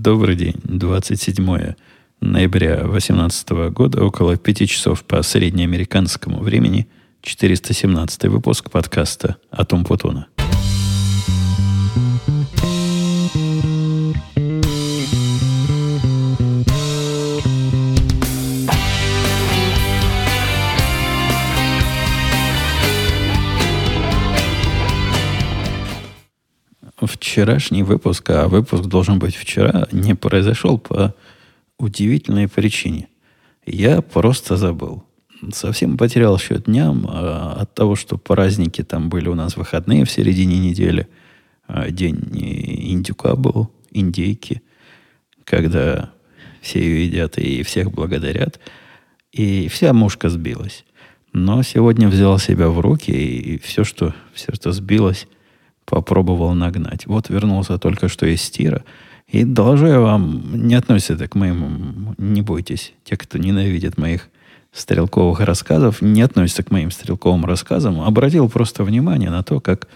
Добрый день. 27 ноября 2018 года, около 5 часов по среднеамериканскому времени, 417 выпуск подкаста «Атом Путуна». Вчерашний выпуск, а выпуск должен быть вчера, не произошел по удивительной причине. Я просто забыл. Совсем потерял счет дням а, от того, что праздники там были у нас выходные в середине недели. А, день индюка был, индейки, когда все ее едят и всех благодарят. И вся мушка сбилась. Но сегодня взял себя в руки, и все, что, все, что сбилось, попробовал нагнать. Вот вернулся только что из тира. И доложу я вам, не относится это к моему, не бойтесь, те, кто ненавидит моих стрелковых рассказов, не относится к моим стрелковым рассказам, обратил просто внимание на то, как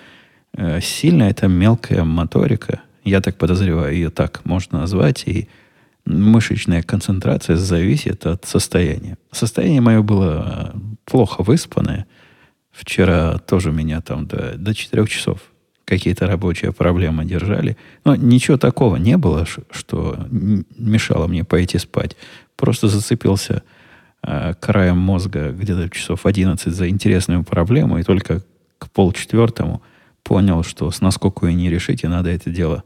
э, сильно эта мелкая моторика, я так подозреваю, ее так можно назвать, и мышечная концентрация зависит от состояния. Состояние мое было плохо выспанное. Вчера тоже меня там до, до 4 часов какие-то рабочие проблемы держали. Но ничего такого не было, что мешало мне пойти спать. Просто зацепился э, краем мозга где-то часов 11 за интересную проблему, и только к полчетвертому понял, что с насколько и не решить, и надо это дело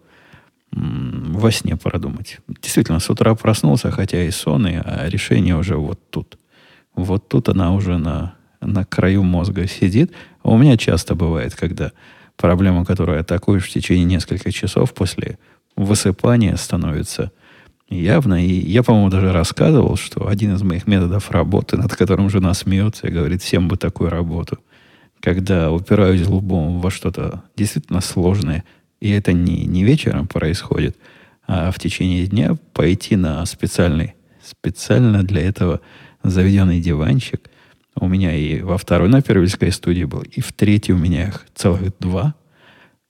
во сне продумать. Действительно, с утра проснулся, хотя и сон, и, а решение уже вот тут. Вот тут она уже на, на краю мозга сидит. А у меня часто бывает, когда проблема, которую атакуешь в течение нескольких часов после высыпания, становится явно. И я, по-моему, даже рассказывал, что один из моих методов работы, над которым жена смеется и говорит, всем бы такую работу, когда упираюсь лбом во что-то действительно сложное, и это не, не вечером происходит, а в течение дня пойти на специальный, специально для этого заведенный диванчик – у меня и во второй на первильской студии был, и в третьей у меня их целых два.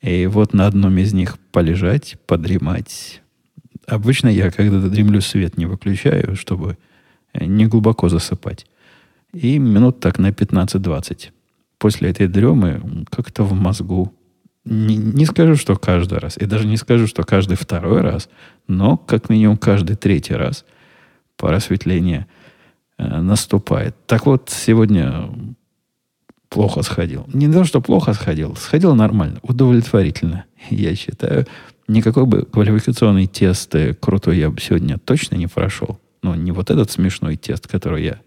И вот на одном из них полежать, подремать. Обычно я, когда дремлю, свет не выключаю, чтобы не глубоко засыпать. И минут так на 15-20. После этой дремы как-то в мозгу не, не скажу, что каждый раз, и даже не скажу, что каждый второй раз, но как минимум каждый третий раз по просветление наступает. Так вот, сегодня плохо сходил. Не то, что плохо сходил, сходил нормально, удовлетворительно. Я считаю, никакой бы квалификационный тест э, крутой я бы сегодня точно не прошел. Но не вот этот смешной тест, который я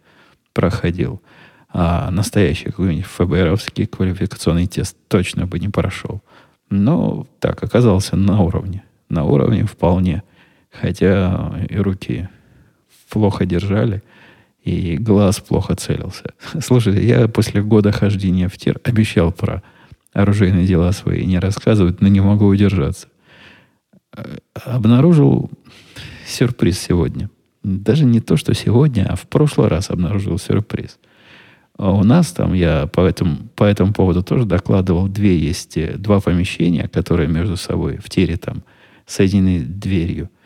проходил, а настоящий какой-нибудь ФБРовский квалификационный тест точно бы не прошел. Но так, оказался на уровне. На уровне вполне. Хотя и руки плохо держали – и глаз плохо целился. Слушайте, я после года хождения в тир обещал про оружейные дела свои не рассказывать, но не могу удержаться. Э, обнаружил сюрприз сегодня. Даже не то, что сегодня, а в прошлый раз обнаружил сюрприз. А у нас там, я по этому, по этому поводу тоже докладывал, две есть, э, два помещения, которые между собой в тире там соединены дверью –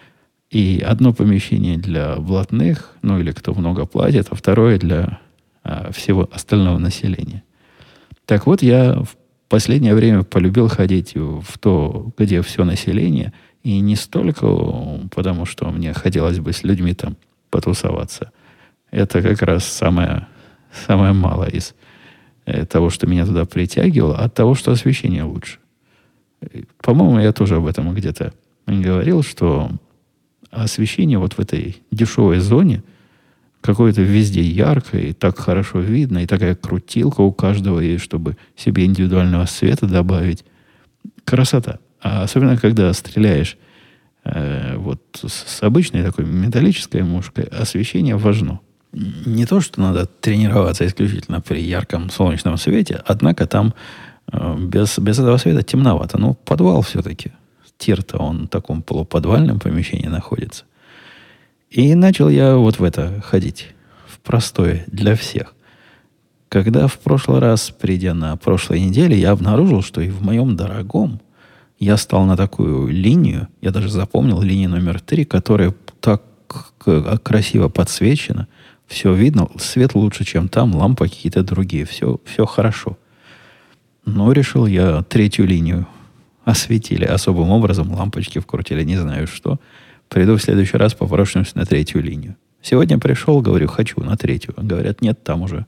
и одно помещение для блатных, ну или кто много платит, а второе для а, всего остального населения. Так вот, я в последнее время полюбил ходить в то, где все население, и не столько потому, что мне хотелось бы с людьми там потусоваться. Это как раз самое, самое малое из э, того, что меня туда притягивало, от того, что освещение лучше. По-моему, я тоже об этом где-то говорил, что а освещение вот в этой дешевой зоне какое-то везде яркое, и так хорошо видно, и такая крутилка у каждого есть, чтобы себе индивидуального света добавить. Красота. А особенно, когда стреляешь э, вот с обычной такой металлической мушкой, освещение важно. Не то, что надо тренироваться исключительно при ярком солнечном свете, однако там э, без, без этого света темновато. Ну, подвал все-таки тир-то он в таком полуподвальном помещении находится. И начал я вот в это ходить. В простое для всех. Когда в прошлый раз, придя на прошлой неделе, я обнаружил, что и в моем дорогом я стал на такую линию, я даже запомнил линию номер три, которая так красиво подсвечена, все видно, свет лучше, чем там, лампы какие-то другие, все, все хорошо. Но решил я третью линию осветили особым образом, лампочки вкрутили, не знаю что. Приду в следующий раз, попрошусь на третью линию. Сегодня пришел, говорю, хочу на третью. Говорят, нет, там уже,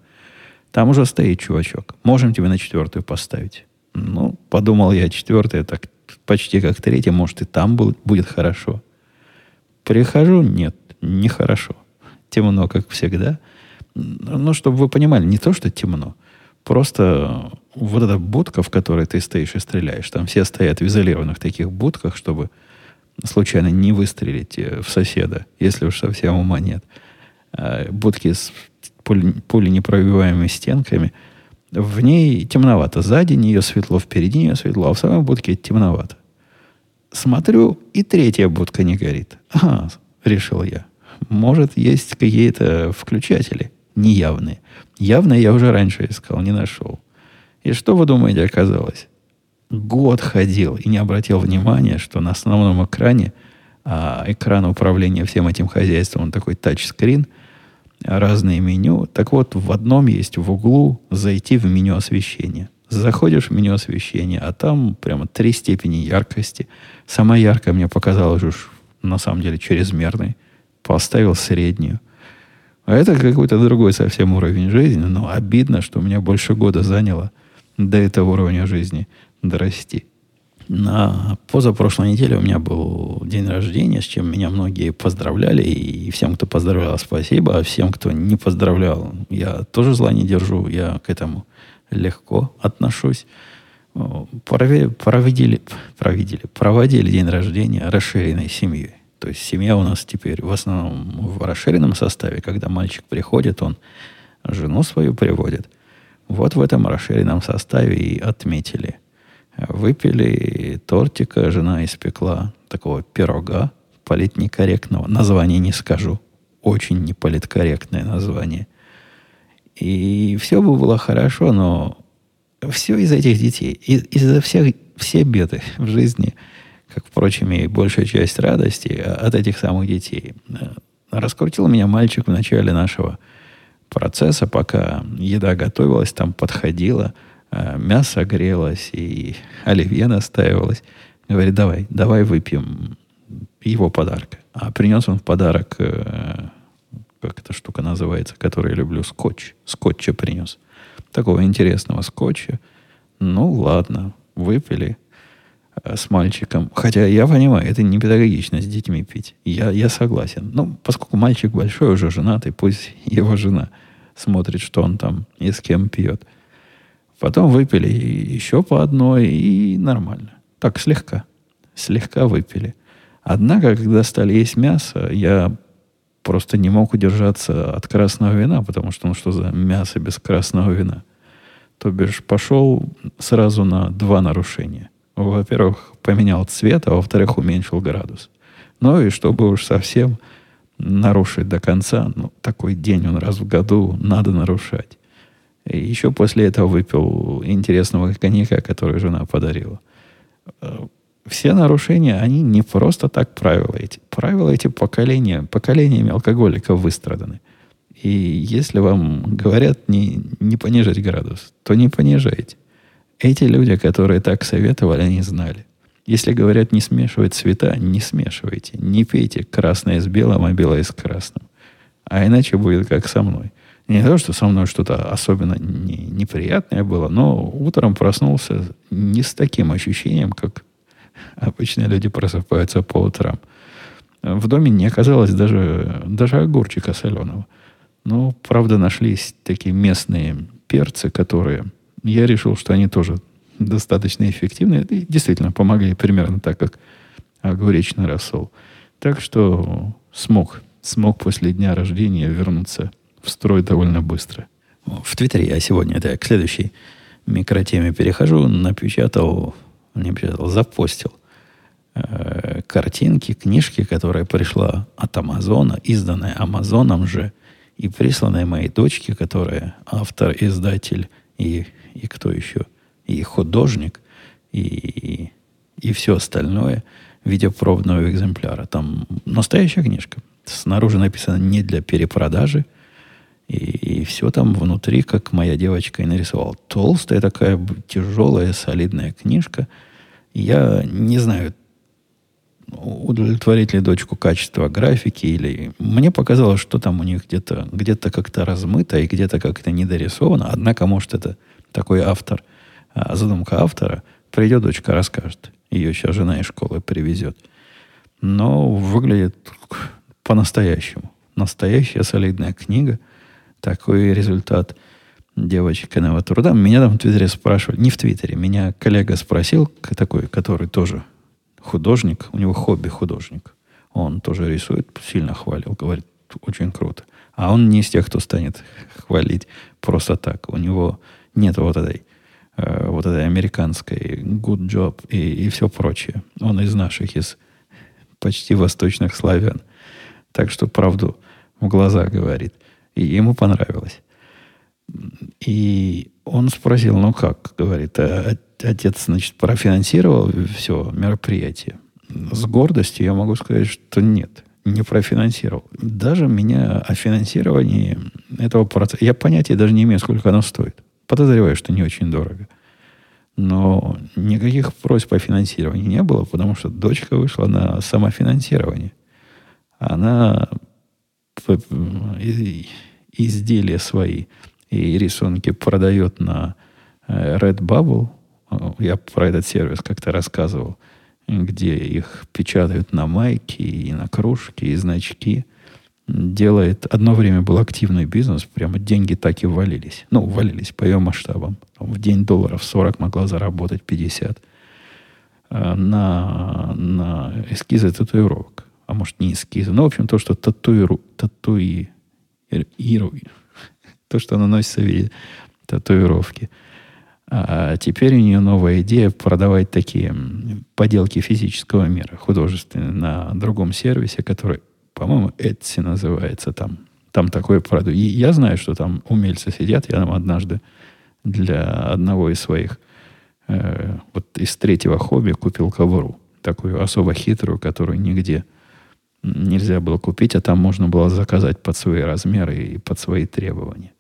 там уже стоит чувачок. Можем тебе на четвертую поставить. Ну, подумал я, четвертая, так почти как третья, может, и там будет, будет хорошо. Прихожу, нет, нехорошо. Темно, как всегда. Ну, чтобы вы понимали, не то, что темно, просто вот эта будка, в которой ты стоишь и стреляешь, там все стоят в изолированных таких будках, чтобы случайно не выстрелить э, в соседа, если уж совсем ума нет. А будки с пуленепробиваемыми стенками. В ней темновато. Сзади нее светло, впереди нее светло, а в самой будке темновато. Смотрю, и третья будка не горит. Ага, решил я. Может, есть какие-то включатели неявные. Явные я уже раньше искал, не нашел. И что вы думаете оказалось? Год ходил и не обратил внимания, что на основном экране, а экран управления всем этим хозяйством, он такой тачскрин, разные меню. Так вот, в одном есть в углу зайти в меню освещения. Заходишь в меню освещения, а там прямо три степени яркости. Самая яркая мне показалась уж на самом деле чрезмерной. Поставил среднюю. А это какой-то другой совсем уровень жизни, но обидно, что у меня больше года заняло – до этого уровня жизни дорасти. На позапрошлой неделе у меня был день рождения, с чем меня многие поздравляли. И всем, кто поздравлял, спасибо. А всем, кто не поздравлял, я тоже зла не держу. Я к этому легко отношусь. Провели, проводили, проводили, день рождения расширенной семьей. То есть семья у нас теперь в основном в расширенном составе. Когда мальчик приходит, он жену свою приводит – вот в этом расширенном составе и отметили. Выпили тортика, жена испекла такого пирога, политнекорректного. Название не скажу. Очень неполиткорректное название. И все бы было хорошо, но все из этих детей, из-за всех, все беды в жизни, как, впрочем, и большая часть радости от этих самых детей. Раскрутил меня мальчик в начале нашего процесса, пока еда готовилась, там подходила, э, мясо грелось и оливье настаивалось. Говорит, давай, давай выпьем его подарок. А принес он в подарок, э, как эта штука называется, которую я люблю, скотч. Скотча принес. Такого интересного скотча. Ну, ладно, выпили э, с мальчиком. Хотя я понимаю, это не педагогично с детьми пить. Я, я согласен. Ну, поскольку мальчик большой, уже женатый, пусть его жена – смотрит, что он там и с кем пьет. Потом выпили еще по одной, и нормально. Так, слегка. Слегка выпили. Однако, когда стали есть мясо, я просто не мог удержаться от красного вина, потому что, ну что за мясо без красного вина? То бишь, пошел сразу на два нарушения. Во-первых, поменял цвет, а во-вторых, уменьшил градус. Ну и чтобы уж совсем нарушить до конца. Ну, такой день он раз в году надо нарушать. И еще после этого выпил интересного коньяка, который жена подарила. Э, все нарушения, они не просто так правила эти. Правила эти поколения, поколениями алкоголиков выстраданы. И если вам говорят не, не понижать градус, то не понижайте. Эти люди, которые так советовали, они знали. Если говорят не смешивать цвета, не смешивайте. Не пейте красное с белым, а белое с красным. А иначе будет как со мной. Не то, что со мной что-то особенно не, неприятное было, но утром проснулся не с таким ощущением, как обычно люди просыпаются по утрам. В доме не оказалось даже, даже огурчика соленого. Но, правда, нашлись такие местные перцы, которые... Я решил, что они тоже достаточно эффективны и действительно помогли примерно так, как огуречный рассол. Так что смог, смог после дня рождения вернуться в строй довольно быстро. В Твиттере я сегодня, это я к следующей микротеме перехожу, напечатал, не напечатал, запостил э, картинки, книжки, которая пришла от Амазона, изданная Амазоном же, и присланная моей дочке, которая автор, издатель и, и кто еще – и художник, и, и все остальное в виде пробного экземпляра. Там настоящая книжка. Снаружи написано не для перепродажи. И, и все там внутри, как моя девочка и нарисовала. Толстая такая тяжелая, солидная книжка. Я не знаю, удовлетворить ли дочку качество графики, или мне показалось, что там у них где-то где как-то размыто и где-то как-то недорисовано. Однако, может, это такой автор, а, задумка автора. Придет дочка, расскажет. Ее сейчас жена из школы привезет. Но выглядит по-настоящему. Настоящая солидная книга. Такой результат девочкиного труда. Меня там в Твиттере спрашивали, не в Твиттере, меня коллега спросил, такой, который тоже художник, у него хобби художник. Он тоже рисует, сильно хвалил, говорит, очень круто. А он не из тех, кто станет хвалить просто так. У него нет вот этой, э, вот этой американской good job и, и все прочее. Он из наших, из почти восточных славян. Так что правду в глаза говорит. И ему понравилось. И он спросил, ну как, говорит, а отец, значит, профинансировал все мероприятие. С гордостью я могу сказать, что нет, не профинансировал. Даже меня о финансировании этого процесса... Я понятия даже не имею, сколько оно стоит. Подозреваю, что не очень дорого. Но никаких просьб о финансировании не было, потому что дочка вышла на самофинансирование. Она изделия свои и рисунки продает на э, Redbubble, я про этот сервис как-то рассказывал, где их печатают на майки и на кружки, и значки. Делает... Одно время был активный бизнес, прямо деньги так и валились. Ну, валились по ее масштабам. В день долларов 40 могла заработать 50 э, на, на эскизы татуировок. А может, не эскизы. Ну, в общем, то, что татуиру, татуи, иру, то, что наносится в виде татуировки – а теперь у нее новая идея продавать такие поделки физического мира, художественные, на другом сервисе, который, по-моему, Etsy называется там. Там такой продукт. И я знаю, что там умельцы сидят. Я там однажды для одного из своих, э, вот из третьего хобби купил ковру. Такую особо хитрую, которую нигде нельзя было купить, а там можно было заказать под свои размеры и под свои требования.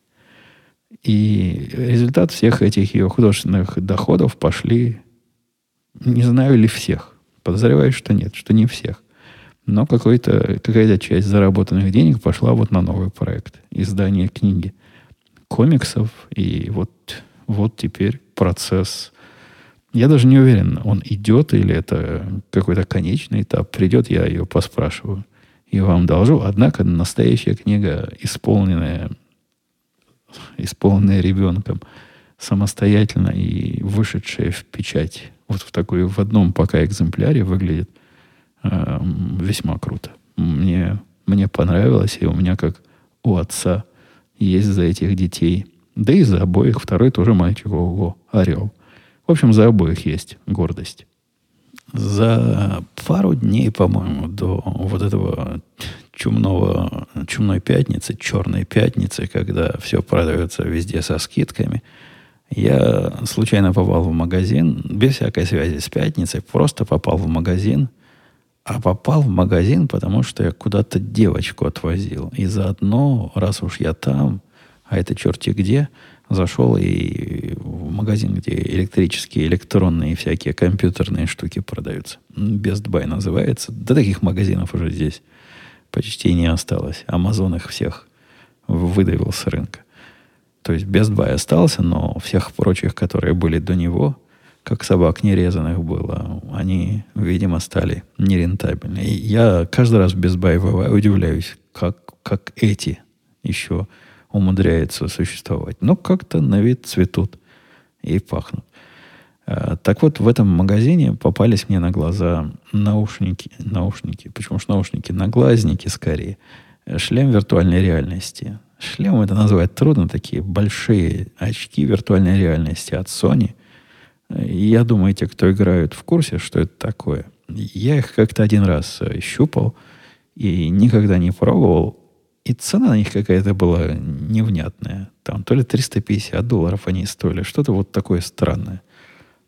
И результат всех этих ее художественных доходов пошли, не знаю ли всех, подозреваю, что нет, что не всех. Но какая-то часть заработанных денег пошла вот на новый проект. Издание книги комиксов. И вот, вот теперь процесс. Я даже не уверен, он идет или это какой-то конечный этап. Придет, я ее поспрашиваю и вам должу. Однако настоящая книга, исполненная исполненные ребенком, самостоятельно и вышедшие в печать, вот в такой, в одном пока экземпляре выглядит э, весьма круто. Мне, мне понравилось, и у меня, как у отца, есть за этих детей, да и за обоих, второй тоже мальчик, ого, орел. В общем, за обоих есть гордость. За пару дней, по-моему, до вот этого чумного, чумной пятницы, черной пятницы, когда все продается везде со скидками, я случайно попал в магазин, без всякой связи с пятницей, просто попал в магазин, а попал в магазин, потому что я куда-то девочку отвозил. И заодно, раз уж я там, а это черти где, зашел и в магазин, где электрические, электронные всякие компьютерные штуки продаются. Best Buy называется. Да таких магазинов уже здесь почти не осталось. Амазон их всех выдавил с рынка. То есть Best Buy остался, но всех прочих, которые были до него, как собак нерезанных было, они, видимо, стали нерентабельны. И я каждый раз Best Buy удивляюсь, как, как эти еще умудряются существовать. Но как-то на вид цветут и пахнут. Э, так вот, в этом магазине попались мне на глаза наушники. Наушники. Почему же наушники? Наглазники скорее. Шлем виртуальной реальности. Шлем это назвать трудно. Такие большие очки виртуальной реальности от Sony. Я думаю, те, кто играют в курсе, что это такое. Я их как-то один раз э, щупал и никогда не пробовал. И цена на них какая-то была невнятная. Там то ли 350 долларов они стоили, что-то вот такое странное.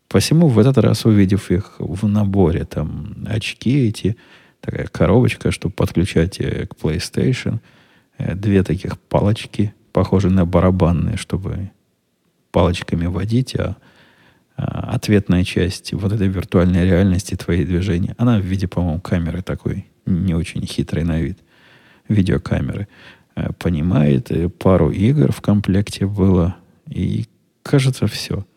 Посему в этот раз, увидев их в наборе, там очки эти, такая коробочка, чтобы подключать э, к PlayStation, э, две таких палочки, похожие на барабанные, чтобы палочками водить, а, а ответная часть вот этой виртуальной реальности твои движения, она в виде, по-моему, камеры такой, не очень хитрый на вид, видеокамеры, э, понимает. Пару игр в комплекте было, и кажется, все –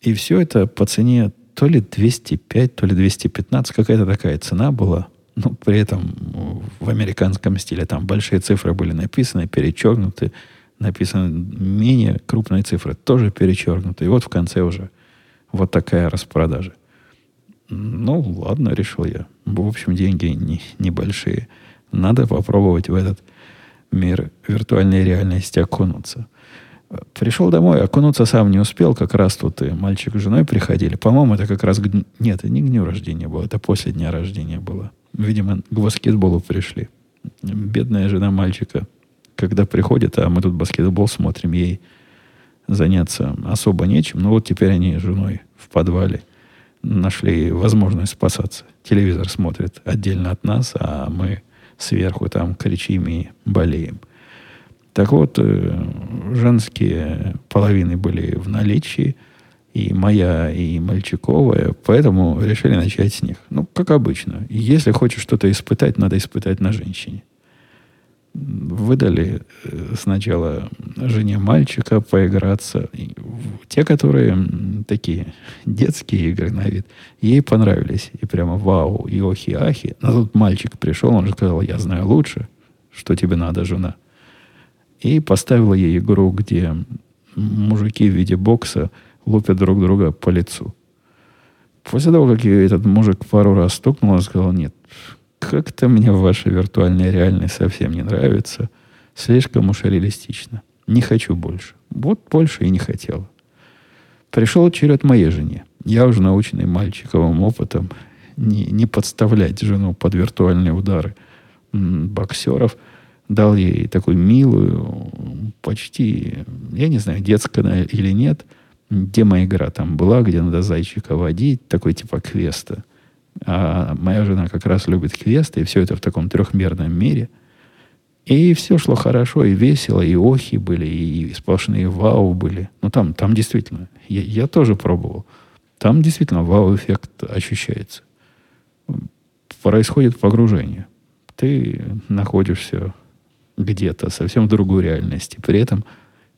и все это по цене то ли 205, то ли 215, какая-то такая цена была. Ну, при этом в американском стиле там большие цифры были написаны, перечеркнуты, написаны менее крупные цифры, тоже перечеркнуты. И вот в конце уже вот такая распродажа. Ну, ладно, решил я. В общем, деньги не, небольшие. Надо попробовать в этот мир виртуальной реальности окунуться. Пришел домой, окунуться сам не успел, как раз тут и мальчик с женой приходили. По-моему, это как раз... Нет, не к дню рождения было, это после дня рождения было. Видимо, к баскетболу пришли. Бедная жена мальчика, когда приходит, а мы тут баскетбол смотрим, ей заняться особо нечем. Но вот теперь они с женой в подвале нашли возможность спасаться. Телевизор смотрит отдельно от нас, а мы сверху там кричим и болеем. Так вот, э, женские половины были в наличии, и моя, и мальчиковая, поэтому решили начать с них. Ну, как обычно. Если хочешь что-то испытать, надо испытать на женщине. Выдали э, сначала жене мальчика поиграться. И те, которые такие детские игры на вид, ей понравились. И прямо вау, и охи-ахи. Но тут мальчик пришел, он же сказал, я знаю лучше, что тебе надо, жена и поставила ей игру, где мужики в виде бокса лупят друг друга по лицу. После того, как ее этот мужик пару раз стукнул, он сказал, нет, как-то мне ваша виртуальная реальность совсем не нравится. Слишком уж реалистично. Не хочу больше. Вот больше и не хотел. Пришел черед моей жене. Я уже наученный мальчиковым опытом не, не подставлять жену под виртуальные удары боксеров – дал ей такую милую, почти, я не знаю, детская или нет, демо-игра там была, где надо зайчика водить, такой типа квеста. А моя жена как раз любит квесты, и все это в таком трехмерном мире. И все шло хорошо, и весело, и охи были, и сплошные вау были. Ну, там, там действительно, я, я тоже пробовал. Там действительно вау-эффект ощущается. Происходит погружение. Ты находишься где-то, совсем в другой реальности. При этом,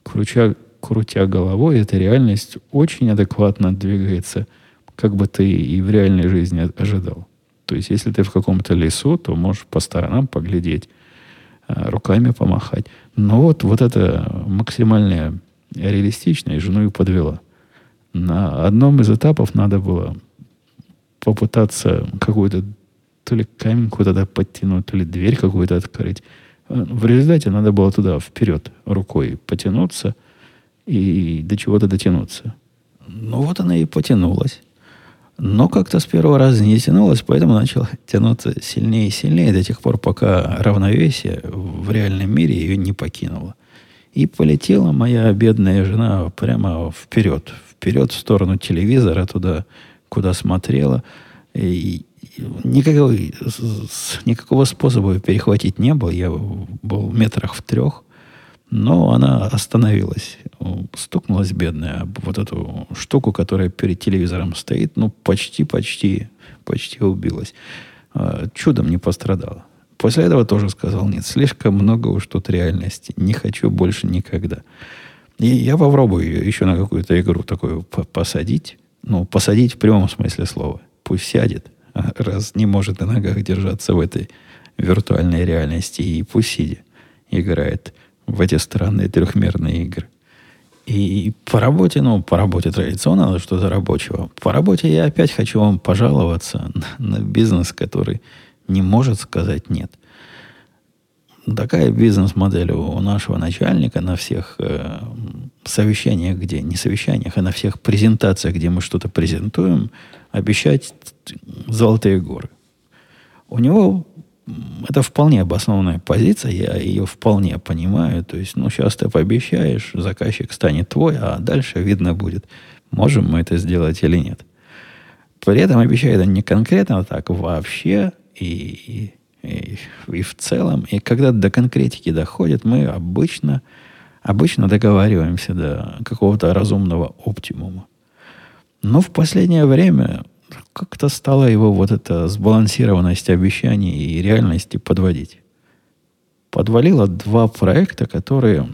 крутя, крутя головой, эта реальность очень адекватно двигается, как бы ты и в реальной жизни ожидал. То есть, если ты в каком-то лесу, то можешь по сторонам поглядеть, а, руками помахать. Но вот, вот это максимальная реалистичность жену и подвела. На одном из этапов надо было попытаться какую-то то ли камень куда-то подтянуть, то ли дверь какую-то открыть. В результате надо было туда вперед рукой потянуться и до чего-то дотянуться. Ну вот она и потянулась. Но как-то с первого раза не тянулась, поэтому начала тянуться сильнее и сильнее до тех пор, пока равновесие в реальном мире ее не покинуло. И полетела моя бедная жена прямо вперед, вперед в сторону телевизора, туда, куда смотрела. И никакого, никакого способа перехватить не было. Я был в метрах в трех. Но она остановилась. Стукнулась бедная об вот эту штуку, которая перед телевизором стоит. Ну, почти, почти, убилась. А, чудом не пострадала. После этого тоже сказал, нет, слишком много уж тут реальности. Не хочу больше никогда. И я попробую еще на какую-то игру такую посадить. Ну, посадить в прямом смысле слова. Пусть сядет раз не может на ногах держаться в этой виртуальной реальности, и пусть сидя играет в эти странные трехмерные игры. И по работе, ну, по работе традиционно, что-то рабочего. По работе я опять хочу вам пожаловаться на, на бизнес, который не может сказать нет. Такая бизнес-модель у нашего начальника на всех э, совещаниях, где не совещаниях, а на всех презентациях, где мы что-то презентуем, обещать золотые горы. У него это вполне обоснованная позиция, я ее вполне понимаю. То есть, ну, сейчас ты пообещаешь, заказчик станет твой, а дальше видно будет, можем мы это сделать или нет. При этом обещают не конкретно, а так вообще и, и, и в целом. И когда до конкретики доходит, мы обычно, обычно договариваемся до какого-то разумного оптимума. Но в последнее время как-то стала его вот эта сбалансированность обещаний и реальности подводить. Подвалило два проекта, которые,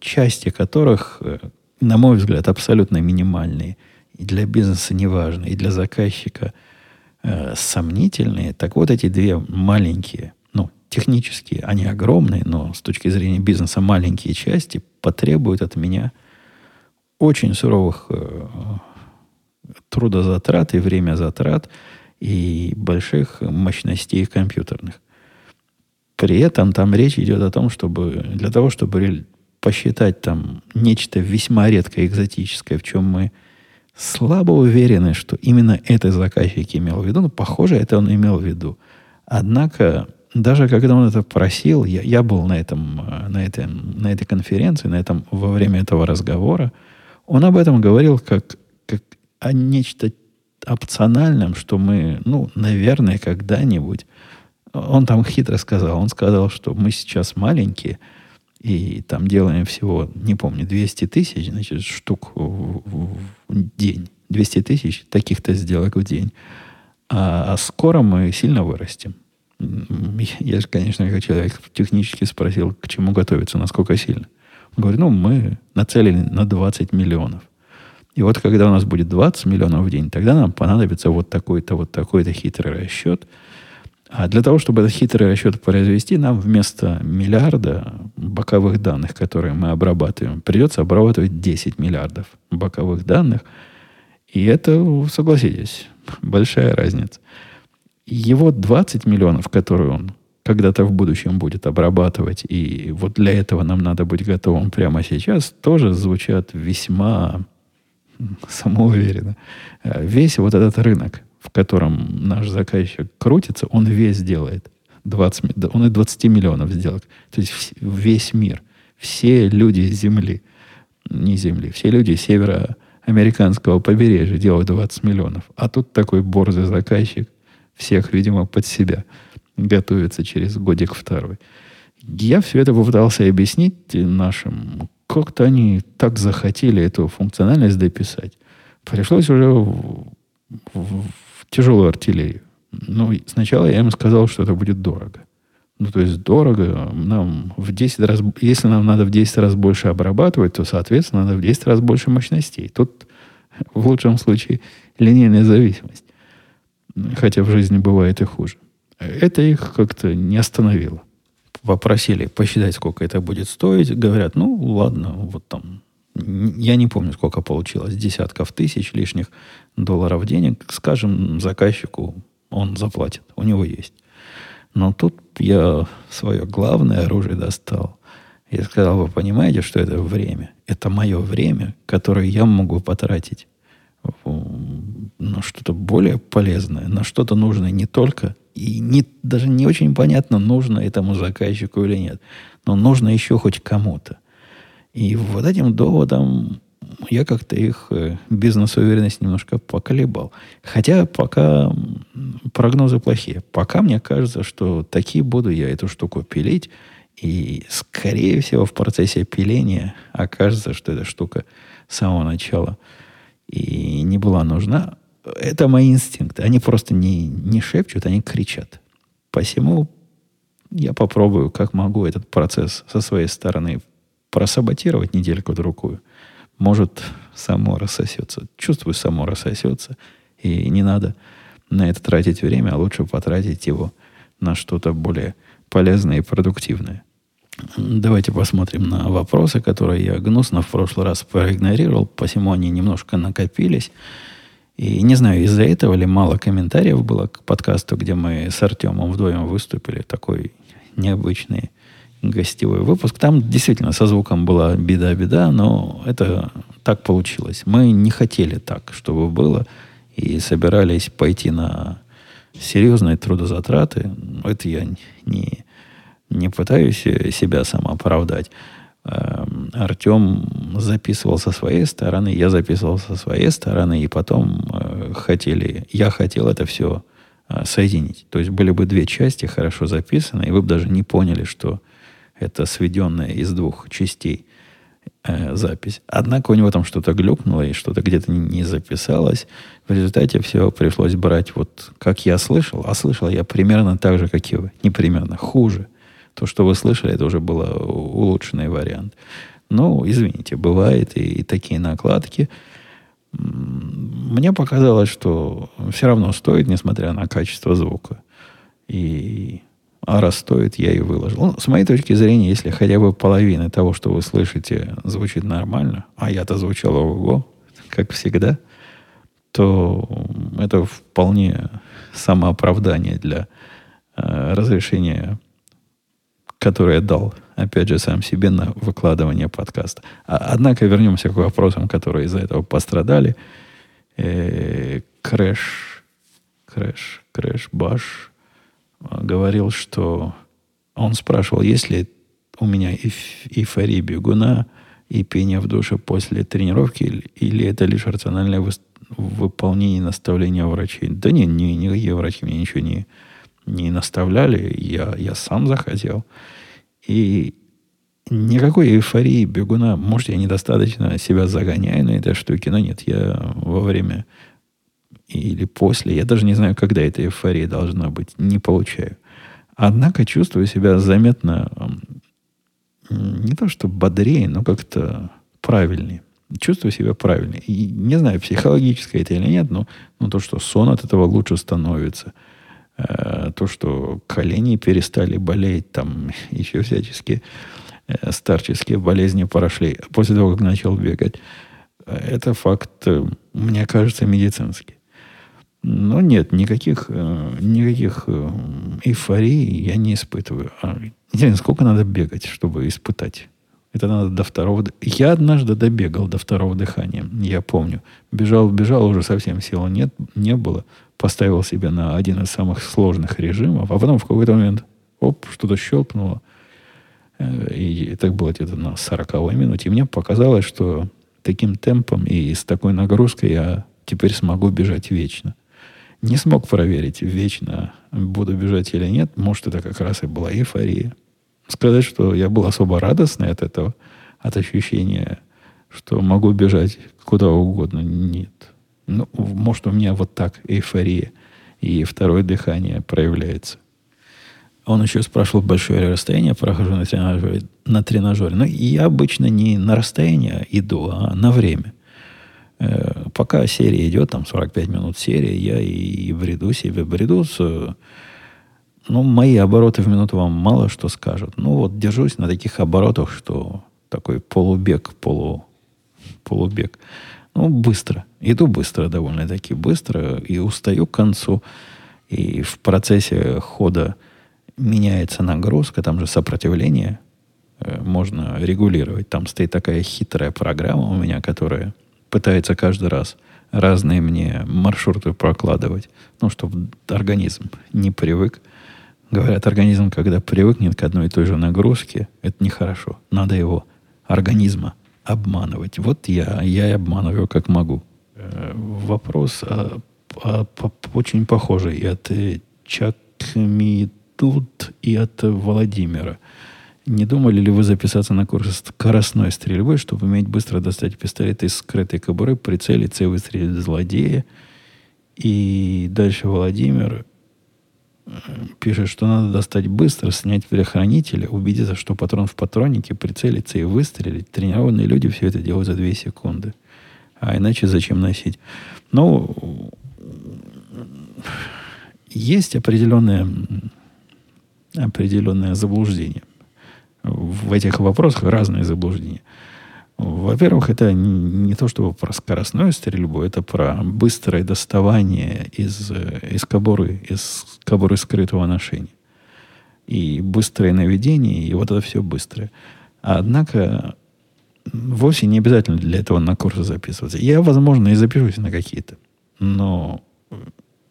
части которых, э, на мой взгляд, абсолютно минимальные. И для бизнеса неважные, и для заказчика э, сомнительные. Так вот эти две маленькие, ну, технические, они огромные, но с точки зрения бизнеса маленькие части потребуют от меня очень суровых э, трудозатрат и время затрат и больших мощностей компьютерных. При этом там речь идет о том, чтобы для того, чтобы посчитать там нечто весьма редкое, экзотическое, в чем мы слабо уверены, что именно это заказчик имел в виду. Ну, похоже, это он имел в виду. Однако, даже когда он это просил, я, я был на, этом, на, этой, на этой конференции, на этом, во время этого разговора, он об этом говорил как о нечто опциональном, что мы, ну, наверное, когда-нибудь... Он там хитро сказал. Он сказал, что мы сейчас маленькие, и там делаем всего, не помню, 200 тысяч, значит, штук в, в, в день. 200 тысяч таких-то сделок в день. А, а скоро мы сильно вырастем. Я же, конечно, как человек технически спросил, к чему готовиться, насколько сильно. Он говорит, ну, мы нацелены на 20 миллионов. И вот когда у нас будет 20 миллионов в день, тогда нам понадобится вот такой-то, вот такой-то хитрый расчет. А для того, чтобы этот хитрый расчет произвести, нам вместо миллиарда боковых данных, которые мы обрабатываем, придется обрабатывать 10 миллиардов боковых данных. И это, согласитесь, большая разница. Его 20 миллионов, которые он когда-то в будущем будет обрабатывать, и вот для этого нам надо быть готовым прямо сейчас, тоже звучат весьма самоуверенно. Э, весь вот этот рынок, в котором наш заказчик крутится, он весь делает. 20, он и 20 миллионов сделок. То есть весь мир. Все люди Земли, не Земли, все люди североамериканского побережья делают 20 миллионов. А тут такой борзый заказчик всех, видимо, под себя готовится через годик второй. Я все это попытался объяснить нашим как-то они так захотели эту функциональность дописать. Пришлось уже в, в, в тяжелую артиллерию. Ну, сначала я им сказал, что это будет дорого. Ну, то есть дорого. Нам в 10 раз, если нам надо в 10 раз больше обрабатывать, то, соответственно, надо в 10 раз больше мощностей. Тут в лучшем случае линейная зависимость. Хотя в жизни бывает и хуже. Это их как-то не остановило попросили посчитать, сколько это будет стоить. Говорят, ну, ладно, вот там, я не помню, сколько получилось, десятков тысяч лишних долларов денег. Скажем, заказчику он заплатит, у него есть. Но тут я свое главное оружие достал. Я сказал, вы понимаете, что это время? Это мое время, которое я могу потратить на что-то более полезное, на что-то нужное не только и не, даже не очень понятно, нужно этому заказчику или нет. Но нужно еще хоть кому-то. И вот этим доводом я как-то их э, бизнес-уверенность немножко поколебал. Хотя пока прогнозы плохие. Пока мне кажется, что таки буду я эту штуку пилить. И, скорее всего, в процессе пиления окажется, что эта штука с самого начала и не была нужна это мои инстинкты. Они просто не, не шепчут, они кричат. Посему я попробую, как могу, этот процесс со своей стороны просаботировать недельку-другую. Может, само рассосется. Чувствую, само рассосется. И не надо на это тратить время, а лучше потратить его на что-то более полезное и продуктивное. Давайте посмотрим на вопросы, которые я гнусно в прошлый раз проигнорировал, посему они немножко накопились. И не знаю, из-за этого ли мало комментариев было к подкасту, где мы с Артемом вдвоем выступили. Такой необычный гостевой выпуск. Там действительно со звуком была беда-беда, но это так получилось. Мы не хотели так, чтобы было, и собирались пойти на серьезные трудозатраты. Это я не, не пытаюсь себя сам оправдать. Эм, Артем записывал со своей стороны, я записывал со своей стороны, и потом э, хотели, я хотел это все э, соединить. То есть были бы две части хорошо записаны, и вы бы даже не поняли, что это сведенная из двух частей э, запись. Однако у него там что-то глюкнуло, и что-то где-то не, записалось. В результате все пришлось брать вот как я слышал, а слышал я примерно так же, как и вы. Не примерно, хуже. То, что вы слышали, это уже был улучшенный вариант. Ну, извините, бывает и, и такие накладки. Мне показалось, что все равно стоит, несмотря на качество звука. И а раз стоит, я и выложил. Ну, с моей точки зрения, если хотя бы половина того, что вы слышите, звучит нормально, а я-то звучал ого, как всегда, то это вполне самооправдание для э, разрешения который я дал, опять же, сам себе на выкладывание подкаста. А, однако вернемся к вопросам, которые из-за этого пострадали. Э, Крэш, Крэш, Крэш Баш говорил, что он спрашивал, есть ли у меня эйф, эйфория бегуна и пение в душе после тренировки, или, это лишь рациональное вы, выполнение наставления врачей. Да нет, ни, никакие врачи мне ничего не, не наставляли, я, я сам захотел. И никакой эйфории бегуна, может, я недостаточно себя загоняю на этой штуке, но нет, я во время или после, я даже не знаю, когда эта эйфория должна быть, не получаю. Однако чувствую себя заметно не то, что бодрее, но как-то правильнее. Чувствую себя правильнее. И не знаю, психологическое это или нет, но, но то, что сон от этого лучше становится – Э, то, что колени перестали болеть, там еще всяческие э, старческие болезни прошли после того, как начал бегать. Это факт, э, мне кажется, медицинский. Но нет, никаких, никаких эйфорий я не испытываю. А, интересно, сколько надо бегать, чтобы испытать? Это надо до второго... Я однажды добегал до второго дыхания, я помню. Бежал, бежал, уже совсем сил нет, не было поставил себе на один из самых сложных режимов, а потом в какой-то момент, оп, что-то щелкнуло. Э, и так было где-то на 40 минуте. И мне показалось, что таким темпом и с такой нагрузкой я теперь смогу бежать вечно. Не смог проверить, вечно буду бежать или нет. Может, это как раз и была эйфория. Сказать, что я был особо радостный от этого, от ощущения, что могу бежать куда угодно, нет. Ну, может, у меня вот так эйфория и второе дыхание проявляется. Он еще спрашивал, большое расстояние прохожу на тренажере. На тренажере. Но я обычно не на расстояние иду, а на время. Э, пока серия идет, там 45 минут серия, я и бреду себе, бреду с... Ну, мои обороты в минуту вам мало что скажут. Ну, вот держусь на таких оборотах, что такой полубег, полу, полубег. Ну, быстро. Иду быстро, довольно-таки быстро. И устаю к концу. И в процессе хода меняется нагрузка, там же сопротивление э, можно регулировать. Там стоит такая хитрая программа у меня, которая пытается каждый раз разные мне маршруты прокладывать, ну, чтобы организм не привык. Говорят, организм, когда привыкнет к одной и той же нагрузке, это нехорошо. Надо его организма обманывать. Вот я, я и обманываю как могу. Э, вопрос а, а, по, очень похожий и от э, Чакмитут, и от Владимира. Не думали ли вы записаться на курс скоростной стрельбы, чтобы уметь быстро достать пистолет из скрытой кобуры, прицелиться и выстрелить в злодея? И дальше Владимир пишет, что надо достать быстро, снять предохранитель, убедиться, что патрон в патроннике, прицелиться и выстрелить. Тренированные люди все это делают за 2 секунды. А иначе зачем носить? Ну, есть определенное, определенное заблуждение. В этих вопросах разные заблуждения. Во-первых, это не то, чтобы про скоростную стрельбу, это про быстрое доставание из, из кобуры, из кобуры скрытого ношения. И быстрое наведение, и вот это все быстрое. Однако, вовсе не обязательно для этого на курсы записываться. Я, возможно, и запишусь на какие-то. Но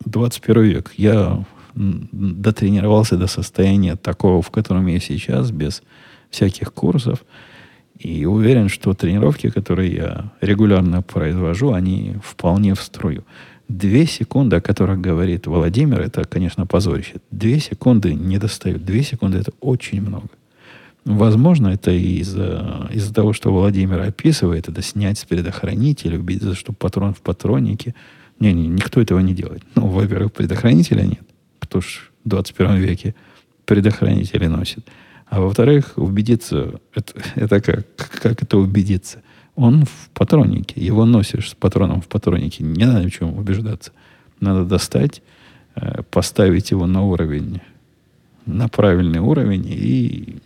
21 век. Я дотренировался до состояния такого, в котором я сейчас, без всяких курсов – И уверен, что тренировки, которые я регулярно произвожу, они вполне в струю. Две секунды, о которых говорит Владимир, это, конечно, позорище. Две секунды не достают. Две секунды это очень много. Возможно, это из-за из того, что Владимир описывает, это снять с предохранителя, убедиться, что патрон в патроннике. Не, не, никто этого не делает. Ну, во-первых, предохранителя нет. Кто ж в 21 веке предохранители носит. А во-вторых, убедиться, это, это как, как это убедиться? Он в патроннике, его носишь с патроном в патроннике. Не надо в чем убеждаться. Надо достать, э, поставить его на уровень, на правильный уровень и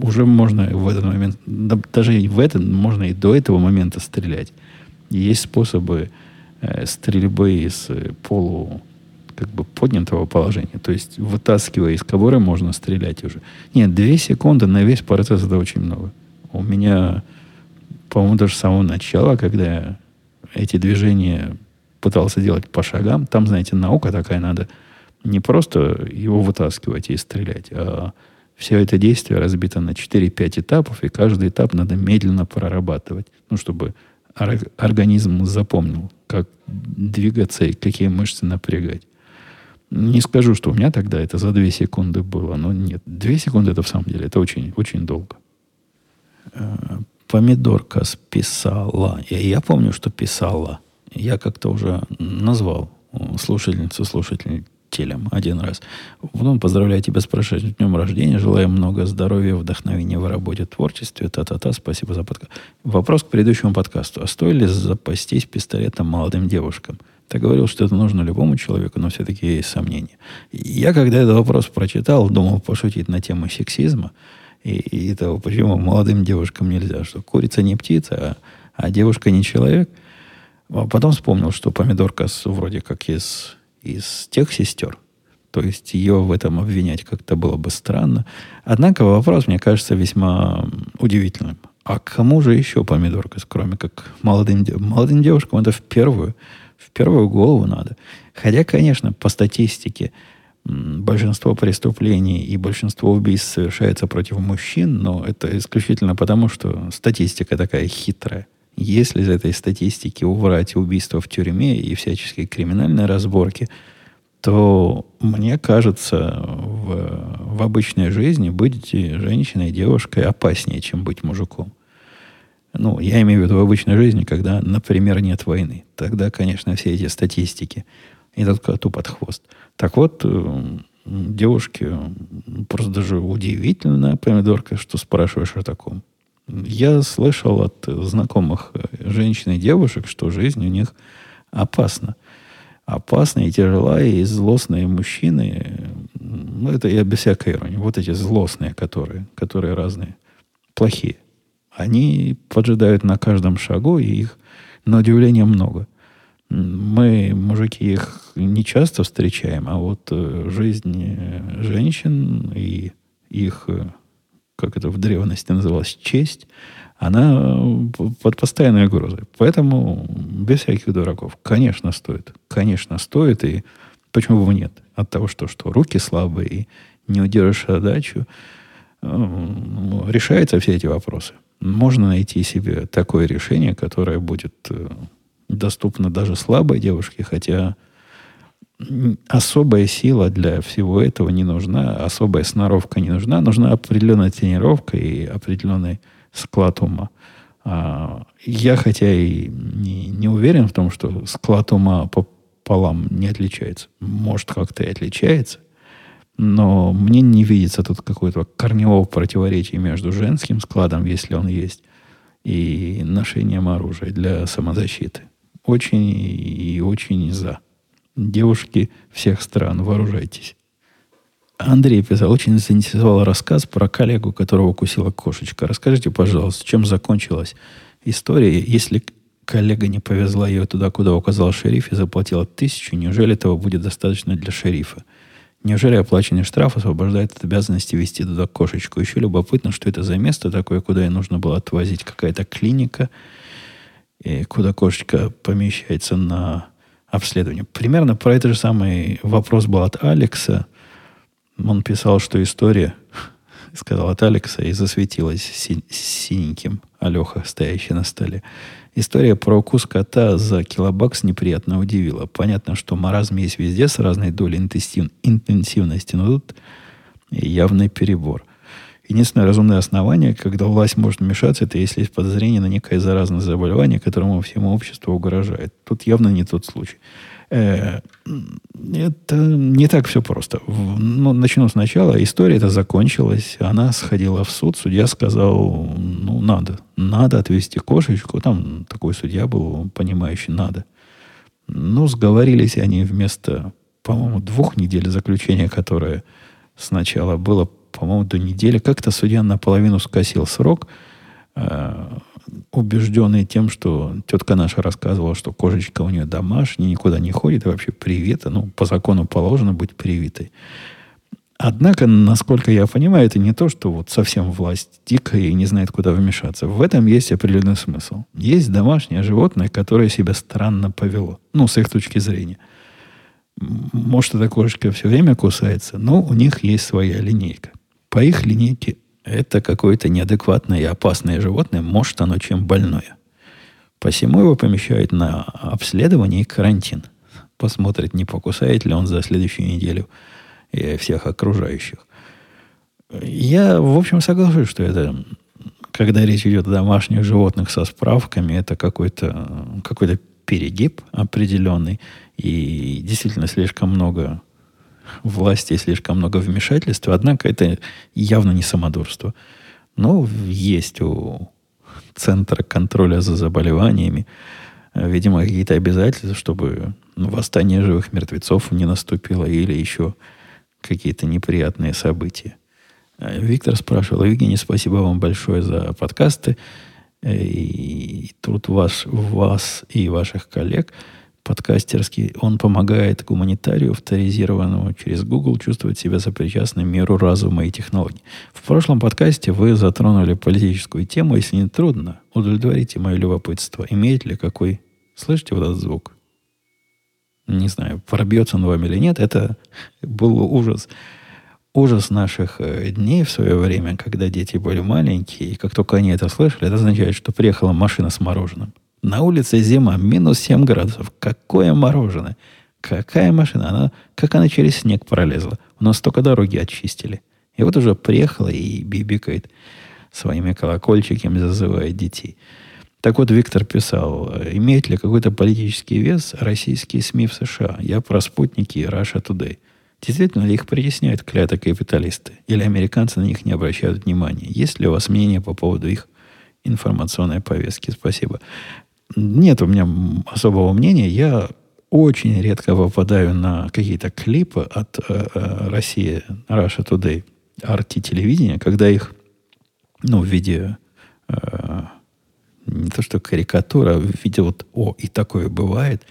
уже можно в этот момент, даже в этот, можно и до этого момента стрелять. Есть способы э, стрельбы из э, полу как бы поднятого положения. То есть, вытаскивая из кобуры, можно стрелять уже. Нет, две секунды на весь процесс это очень много. У меня, по-моему, даже с самого начала, когда я эти движения пытался делать по шагам, там, знаете, наука такая, надо не просто его вытаскивать и стрелять, а все это действие разбито на 4-5 этапов, и каждый этап надо медленно прорабатывать, ну, чтобы организм запомнил, как двигаться и какие мышцы напрягать. Не скажу, что у меня тогда это за 2 секунды было, но нет. 2 секунды это в самом деле, это очень, очень долго. Э, помидорка списала. Я, я помню, что писала. Я как-то уже назвал слушательницу, слушатель телем один раз. Потом поздравляю тебя с прошедшим днем рождения. Желаю много здоровья, вдохновения в работе, творчестве. Та-та-та. Спасибо за подкаст. Вопрос к предыдущему подкасту. А стоит ли запастись пистолетом молодым девушкам? Ты говорил, что это нужно любому человеку, но все-таки есть сомнения. Я, когда этот вопрос прочитал, думал пошутить на тему сексизма и, и того, почему молодым девушкам нельзя, что курица не птица, а, а девушка не человек. А потом вспомнил, что помидорка вроде как из из тех сестер. То есть ее в этом обвинять как-то было бы странно. Однако вопрос, мне кажется, весьма удивительным. А кому же еще помидорка, кроме как молодым, молодым девушкам? Это в первую, первую голову надо. Хотя, конечно, по статистике большинство преступлений и большинство убийств совершается против мужчин, но это исключительно потому, что статистика такая хитрая. Если из этой статистики убрать убийства в тюрьме и всяческие криминальные разборки, то, мне кажется, в, в обычной жизни быть женщиной, девушкой опаснее, чем быть мужиком. Ну, я имею в виду в обычной жизни, когда, например, нет войны. Тогда, конечно, все эти статистики идут коту под хвост. Так вот, э, девушки, просто даже удивительно, помидорка, что спрашиваешь о таком. Я слышал от знакомых э, женщин и девушек, что жизнь у них опасна. Опасна и тяжела, и злостные мужчины, ну, это я без всякой иронии, вот эти злостные, которые, которые разные, плохие, они поджидают на каждом шагу, и их, на удивление, много. Мы, мужики, их не часто встречаем, а вот э, жизнь э, женщин и их как это в древности называлось, честь, она под постоянной угрозой. Поэтому без всяких дураков. Конечно, стоит. Конечно, стоит. И почему бы нет? От того, что, что руки слабые и не удержишь задачу, э, решаются все эти вопросы. Можно найти себе такое решение, которое будет э, доступно даже слабой девушке, хотя особая сила для всего этого не нужна, особая сноровка не нужна. Нужна определенная тренировка и определенный склад ума. А, я, хотя и не, не уверен в том, что склад ума пополам не отличается. Может, как-то и отличается. Но мне не видится тут какого-то корневого противоречия между женским складом, если он есть, и ношением оружия для самозащиты. Очень и очень за. Девушки всех стран, вооружайтесь. Андрей писал, очень заинтересовал рассказ про коллегу, которого укусила кошечка. Расскажите, пожалуйста, чем закончилась история, если коллега не повезла ее туда, куда указал шериф и заплатила тысячу, неужели этого будет достаточно для шерифа? Неужели оплаченный штраф освобождает от обязанности вести туда кошечку? Еще любопытно, что это за место такое, куда ей нужно было отвозить какая-то клиника, и куда кошечка помещается на обследования. Примерно про этот же самый вопрос был от Алекса. Он писал, что история сказал от Алекса, и засветилась си- синеньким Алеха, стоящий на столе. История про укус кота за килобакс неприятно удивила. Понятно, что маразм есть везде с разной долей интенсив... интенсивности, но тут явный перебор. Единственное разумное основание, когда власть может вмешаться, это если есть подозрение на некое заразное заболевание, которому всему обществу угрожает. Тут явно не тот случай. Э, это не так все просто. Ну, начну сначала. История эта закончилась. Она сходила в суд. Судья сказал, ну, надо. Надо отвезти кошечку. Там такой судья был, понимающий, надо. Ну, сговорились они вместо, по-моему, двух недель заключения, которое сначала было, по-моему, до недели. Как-то судья наполовину скосил срок. Убежденный тем, что тетка наша рассказывала, что кошечка у нее домашняя, никуда не ходит, и вообще привита. Ну, по закону положено быть привитой. Однако, насколько я понимаю, это не то, что вот совсем власть дикая и не знает, куда вмешаться. В этом есть определенный смысл. Есть домашнее животное, которое себя странно повело. Ну, с их точки зрения. Может, эта кошечка все время кусается, но у них есть своя линейка. По их линейке это какое-то неадекватное и опасное животное, может оно чем больное. Посему его помещают на обследование и карантин. Посмотрит, не покусает ли он за следующую неделю и всех окружающих. Я, в общем, соглашусь, что это, когда речь идет о домашних животных со справками, это какой-то какой перегиб определенный. И действительно слишком много власти слишком много вмешательства, однако это явно не самодурство. Но есть у Центра контроля за заболеваниями, видимо, какие-то обязательства, чтобы восстание живых мертвецов не наступило или еще какие-то неприятные события. Виктор спрашивал, Евгений, спасибо вам большое за подкасты и труд ваш, вас и ваших коллег – подкастерский, он помогает гуманитарию, авторизированному через Google, чувствовать себя сопричастным миру разума и технологий. В прошлом подкасте вы затронули политическую тему. Если не трудно, удовлетворите мое любопытство. Имеет ли какой... Слышите вот этот звук? Не знаю, пробьется он вам или нет. Это был ужас. Ужас наших э, дней в свое время, когда дети были маленькие, и как только они это слышали, это означает, что приехала машина с мороженым. На улице зима, минус 7 градусов. Какое мороженое? Какая машина? Она, как она через снег пролезла? У нас только дороги очистили. И вот уже приехала и бибикает своими колокольчиками, зазывает детей. Так вот, Виктор писал, имеет ли какой-то политический вес российские СМИ в США? Я про спутники и Russia Today. Действительно ли их притесняют клятые капиталисты? Или американцы на них не обращают внимания? Есть ли у вас мнение по поводу их информационной повестки? Спасибо нет у меня особого мнения. Я очень редко попадаю на какие-то клипы от э, э, России, Russia Today, RT телевидения, когда их, ну, в виде э, не то что карикатура, в виде вот, о, и такое бывает,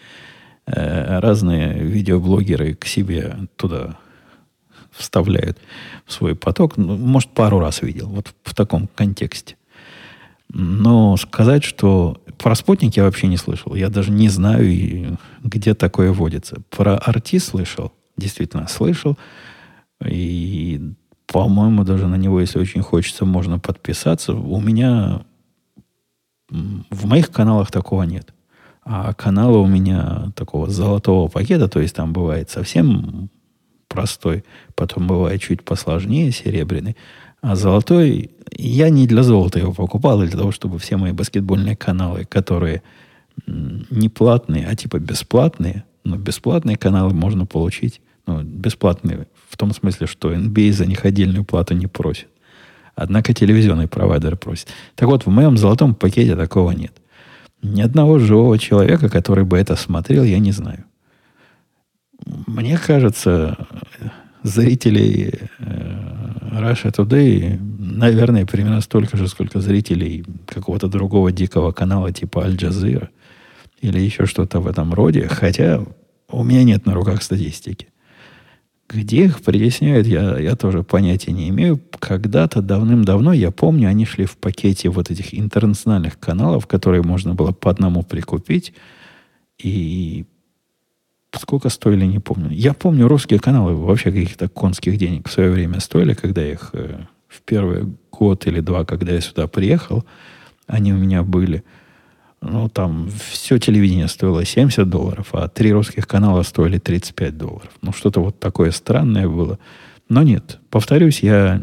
разные видеоблогеры к себе туда вставляют в свой поток. Ну, может, пару раз видел, вот в таком контексте. Но сказать, что про спутник я вообще не слышал. Я даже не знаю, где такое водится. Про арти слышал. Действительно, слышал. И, по-моему, даже на него, если очень хочется, можно подписаться. У меня в моих каналах такого нет. А канала у меня такого золотого пакета, то есть там бывает совсем простой, потом бывает чуть посложнее, серебряный. А золотой, я не для золота его покупал, а для того, чтобы все мои баскетбольные каналы, которые не платные, а типа бесплатные, но бесплатные каналы можно получить, ну, бесплатные в том смысле, что NBA за них отдельную плату не просит. Однако телевизионный провайдер просит. Так вот, в моем золотом пакете такого нет. Ни одного живого человека, который бы это смотрел, я не знаю. Мне кажется, зрителей э, Russia Today, наверное, примерно столько же, сколько зрителей какого-то другого дикого канала типа Аль Джазира или еще что-то в этом роде. Хотя у меня нет на руках статистики. Где их притесняют, я, я тоже понятия не имею. Когда-то давным-давно, я помню, они шли в пакете вот этих интернациональных каналов, которые можно было по одному прикупить. И Сколько стоили, не помню. Я помню, русские каналы вообще каких-то конских денег в свое время стоили, когда их э, в первый год или два, когда я сюда приехал, они у меня были. Ну, там все телевидение стоило 70 долларов, а три русских канала стоили 35 долларов. Ну, что-то вот такое странное было. Но нет, повторюсь, я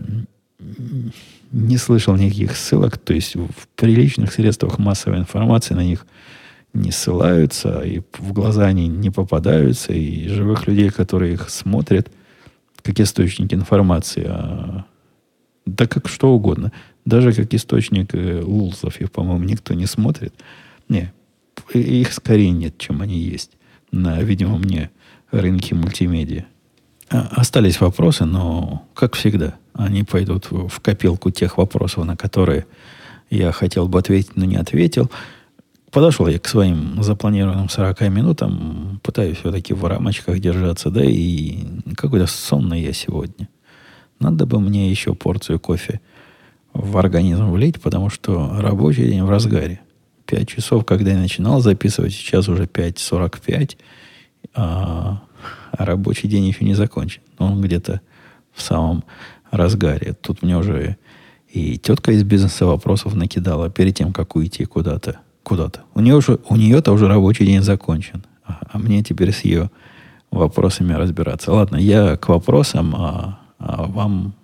не слышал никаких ссылок, то есть в приличных средствах массовой информации на них не ссылаются, и в глаза они не попадаются, и живых людей, которые их смотрят, как источник информации, а, да как что угодно, даже как источник э, лулзов, их, по-моему, никто не смотрит. Не, их скорее нет, чем они есть на, видимо, мне рынке мультимедиа. А, остались вопросы, но, как всегда, они пойдут в копилку тех вопросов, на которые я хотел бы ответить, но не ответил. Подошел я к своим запланированным 40 минутам, пытаюсь все-таки в рамочках держаться, да, и какой-то сонный я сегодня. Надо бы мне еще порцию кофе в организм влить, потому что рабочий день в разгаре. 5 часов, когда я начинал записывать, сейчас уже 5.45, а, а рабочий день еще не закончен. Он где-то в самом разгаре. Тут мне уже и тетка из бизнеса вопросов накидала перед тем, как уйти куда-то. Куда-то. У нее уже, у нее-то уже рабочий день закончен. А, а мне теперь с ее вопросами разбираться. Ладно, я к вопросам, а, а вам,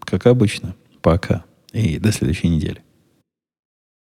как обычно, пока. И до следующей недели.